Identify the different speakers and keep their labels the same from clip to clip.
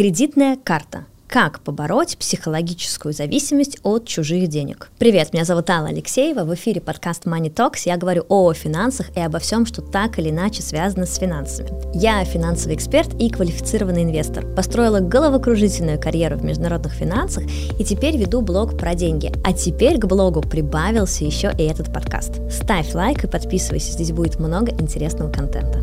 Speaker 1: Кредитная карта. Как побороть психологическую зависимость от чужих денег? Привет, меня зовут Алла Алексеева, в эфире подкаст Money Talks. Я говорю о финансах и обо всем, что так или иначе связано с финансами. Я финансовый эксперт и квалифицированный инвестор. Построила головокружительную карьеру в международных финансах и теперь веду блог про деньги. А теперь к блогу прибавился еще и этот подкаст. Ставь лайк и подписывайся, здесь будет много интересного контента.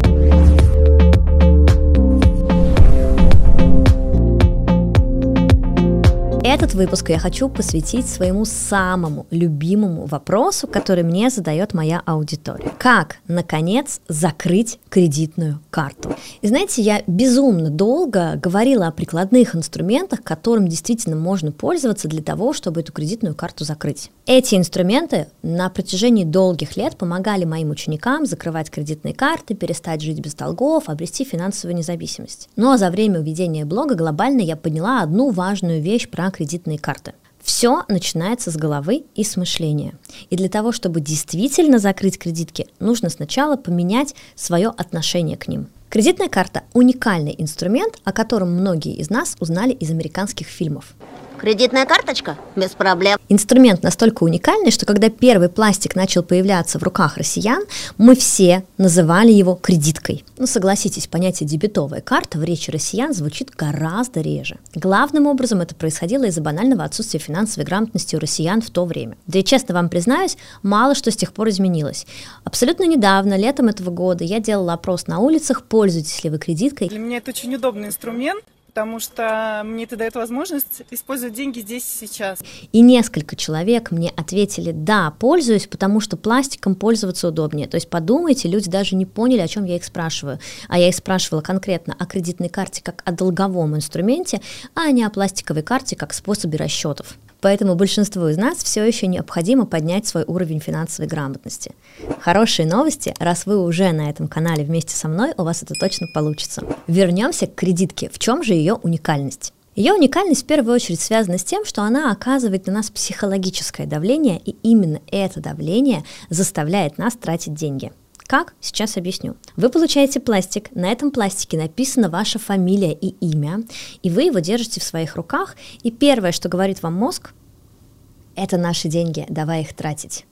Speaker 1: Этот выпуск я хочу посвятить своему самому любимому вопросу, который мне задает моя аудитория. Как, наконец, закрыть кредитную карту? И знаете, я безумно долго говорила о прикладных инструментах, которым действительно можно пользоваться для того, чтобы эту кредитную карту закрыть. Эти инструменты на протяжении долгих лет помогали моим ученикам закрывать кредитные карты, перестать жить без долгов, обрести финансовую независимость. Но за время ведения блога глобально я поняла одну важную вещь про кредитные карты. Все начинается с головы и с мышления. И для того, чтобы действительно закрыть кредитки, нужно сначала поменять свое отношение к ним. Кредитная карта – уникальный инструмент, о котором многие из нас узнали из американских фильмов.
Speaker 2: Кредитная карточка? Без проблем.
Speaker 1: Инструмент настолько уникальный, что когда первый пластик начал появляться в руках россиян, мы все называли его кредиткой. Ну, согласитесь, понятие дебетовая карта в речи россиян звучит гораздо реже. Главным образом это происходило из-за банального отсутствия финансовой грамотности у россиян в то время. Да и честно вам признаюсь, мало что с тех пор изменилось. Абсолютно недавно, летом этого года, я делала опрос на улицах, пользуетесь ли вы кредиткой.
Speaker 3: Для меня это очень удобный инструмент, потому что мне это дает возможность использовать деньги здесь и сейчас.
Speaker 1: И несколько человек мне ответили, да, пользуюсь, потому что пластиком пользоваться удобнее. То есть подумайте, люди даже не поняли, о чем я их спрашиваю. А я их спрашивала конкретно о кредитной карте как о долговом инструменте, а не о пластиковой карте как способе расчетов. Поэтому большинству из нас все еще необходимо поднять свой уровень финансовой грамотности. Хорошие новости, раз вы уже на этом канале вместе со мной, у вас это точно получится. Вернемся к кредитке. В чем же ее уникальность? Ее уникальность в первую очередь связана с тем, что она оказывает на нас психологическое давление, и именно это давление заставляет нас тратить деньги. Как? Сейчас объясню. Вы получаете пластик, на этом пластике написана ваша фамилия и имя, и вы его держите в своих руках, и первое, что говорит вам мозг, это наши деньги, давай их тратить.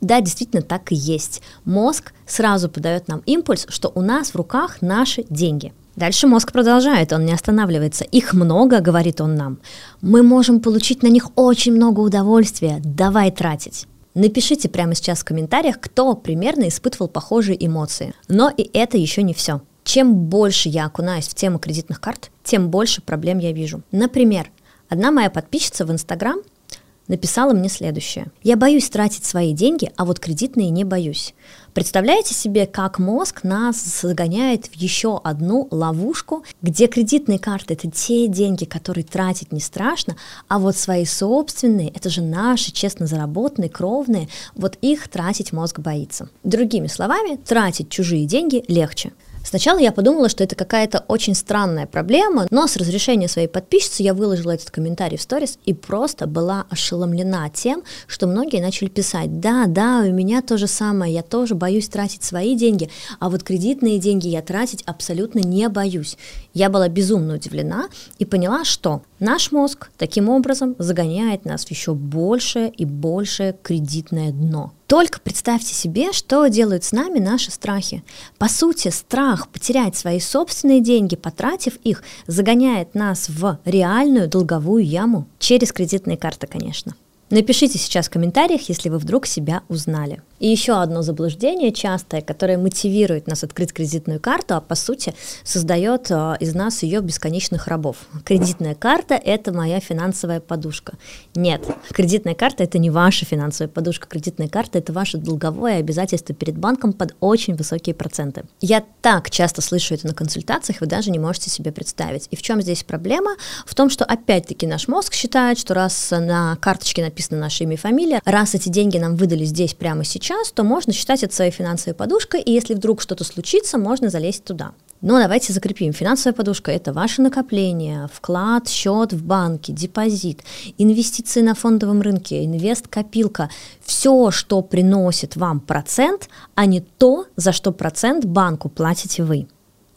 Speaker 1: Да, действительно так и есть. Мозг сразу подает нам импульс, что у нас в руках наши деньги. Дальше мозг продолжает, он не останавливается. Их много, говорит он нам. Мы можем получить на них очень много удовольствия, давай тратить. Напишите прямо сейчас в комментариях, кто примерно испытывал похожие эмоции. Но и это еще не все. Чем больше я окунаюсь в тему кредитных карт, тем больше проблем я вижу. Например, одна моя подписчица в Инстаграм написала мне следующее. Я боюсь тратить свои деньги, а вот кредитные не боюсь. Представляете себе, как мозг нас загоняет в еще одну ловушку, где кредитные карты это те деньги, которые тратить не страшно, а вот свои собственные, это же наши честно заработанные, кровные, вот их тратить мозг боится. Другими словами, тратить чужие деньги легче. Сначала я подумала, что это какая-то очень странная проблема, но с разрешения своей подписчицы я выложила этот комментарий в сторис и просто была ошеломлена тем, что многие начали писать, да, да, у меня то же самое, я тоже боюсь тратить свои деньги, а вот кредитные деньги я тратить абсолютно не боюсь. Я была безумно удивлена и поняла, что наш мозг таким образом загоняет нас в еще большее и большее кредитное дно. Только представьте себе, что делают с нами наши страхи. По сути, страх потерять свои собственные деньги, потратив их, загоняет нас в реальную долговую яму. Через кредитные карты, конечно. Напишите сейчас в комментариях, если вы вдруг себя узнали. И еще одно заблуждение частое, которое мотивирует нас открыть кредитную карту, а по сути создает а, из нас ее бесконечных рабов. Кредитная карта – это моя финансовая подушка. Нет, кредитная карта – это не ваша финансовая подушка. Кредитная карта – это ваше долговое обязательство перед банком под очень высокие проценты. Я так часто слышу это на консультациях, вы даже не можете себе представить. И в чем здесь проблема? В том, что опять-таки наш мозг считает, что раз на карточке написано наше имя и фамилия, раз эти деньги нам выдали здесь прямо сейчас, сейчас, то можно считать это своей финансовой подушкой, и если вдруг что-то случится, можно залезть туда. Но давайте закрепим. Финансовая подушка – это ваше накопление, вклад, счет в банке, депозит, инвестиции на фондовом рынке, инвест-копилка. Все, что приносит вам процент, а не то, за что процент банку платите вы.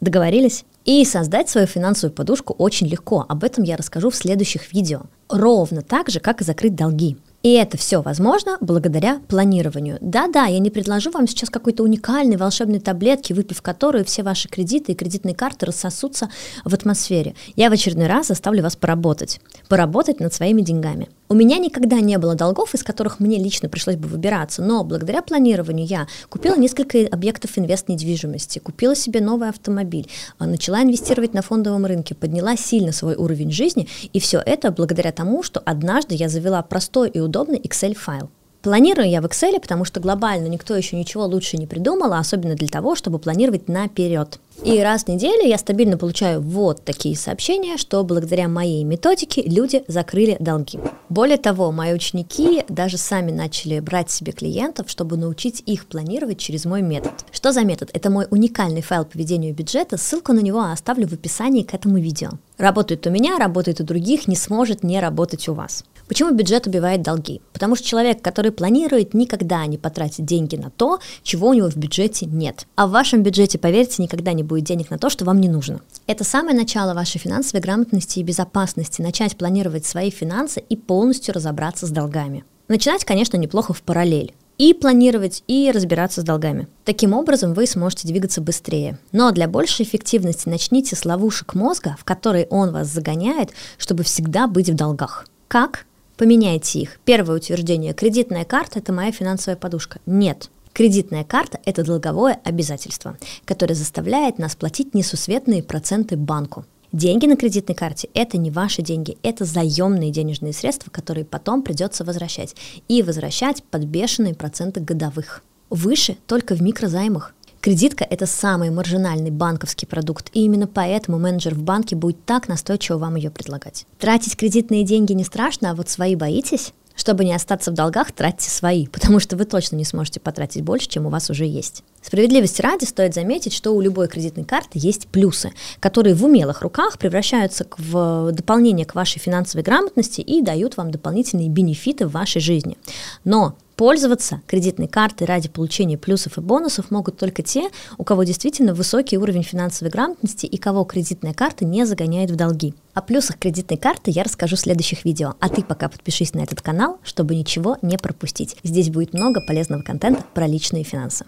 Speaker 1: Договорились? И создать свою финансовую подушку очень легко. Об этом я расскажу в следующих видео. Ровно так же, как и закрыть долги. И это все возможно благодаря планированию. Да-да, я не предложу вам сейчас какой-то уникальной волшебной таблетки, выпив которую все ваши кредиты и кредитные карты рассосутся в атмосфере. Я в очередной раз заставлю вас поработать. Поработать над своими деньгами. У меня никогда не было долгов, из которых мне лично пришлось бы выбираться, но благодаря планированию я купила несколько объектов инвест-недвижимости, купила себе новый автомобиль, а, начала инвестировать на фондовом рынке, подняла сильно свой уровень жизни, и все это благодаря тому, что однажды я завела простой и удобный Excel-файл. Планирую я в Excel, потому что глобально никто еще ничего лучше не придумал, особенно для того, чтобы планировать наперед. И раз в неделю я стабильно получаю вот такие сообщения, что благодаря моей методике люди закрыли долги. Более того, мои ученики даже сами начали брать себе клиентов, чтобы научить их планировать через мой метод. Что за метод? Это мой уникальный файл по ведению бюджета, ссылку на него оставлю в описании к этому видео. Работает у меня, работает у других, не сможет не работать у вас. Почему бюджет убивает долги? Потому что человек, который планирует, никогда не потратит деньги на то, чего у него в бюджете нет. А в вашем бюджете, поверьте, никогда не будет денег на то, что вам не нужно. Это самое начало вашей финансовой грамотности и безопасности, начать планировать свои финансы и полностью разобраться с долгами. Начинать, конечно, неплохо в параллель и планировать, и разбираться с долгами. Таким образом, вы сможете двигаться быстрее. Но для большей эффективности начните с ловушек мозга, в которые он вас загоняет, чтобы всегда быть в долгах. Как? Поменяйте их. Первое утверждение. Кредитная карта – это моя финансовая подушка. Нет. Кредитная карта – это долговое обязательство, которое заставляет нас платить несусветные проценты банку. Деньги на кредитной карте – это не ваши деньги, это заемные денежные средства, которые потом придется возвращать. И возвращать под бешеные проценты годовых. Выше только в микрозаймах. Кредитка – это самый маржинальный банковский продукт, и именно поэтому менеджер в банке будет так настойчиво вам ее предлагать. Тратить кредитные деньги не страшно, а вот свои боитесь? Чтобы не остаться в долгах, тратьте свои, потому что вы точно не сможете потратить больше, чем у вас уже есть. Справедливости ради стоит заметить, что у любой кредитной карты есть плюсы, которые в умелых руках превращаются в дополнение к вашей финансовой грамотности и дают вам дополнительные бенефиты в вашей жизни. Но Пользоваться кредитной картой ради получения плюсов и бонусов могут только те, у кого действительно высокий уровень финансовой грамотности и кого кредитная карта не загоняет в долги. О плюсах кредитной карты я расскажу в следующих видео, а ты пока подпишись на этот канал, чтобы ничего не пропустить. Здесь будет много полезного контента про личные финансы.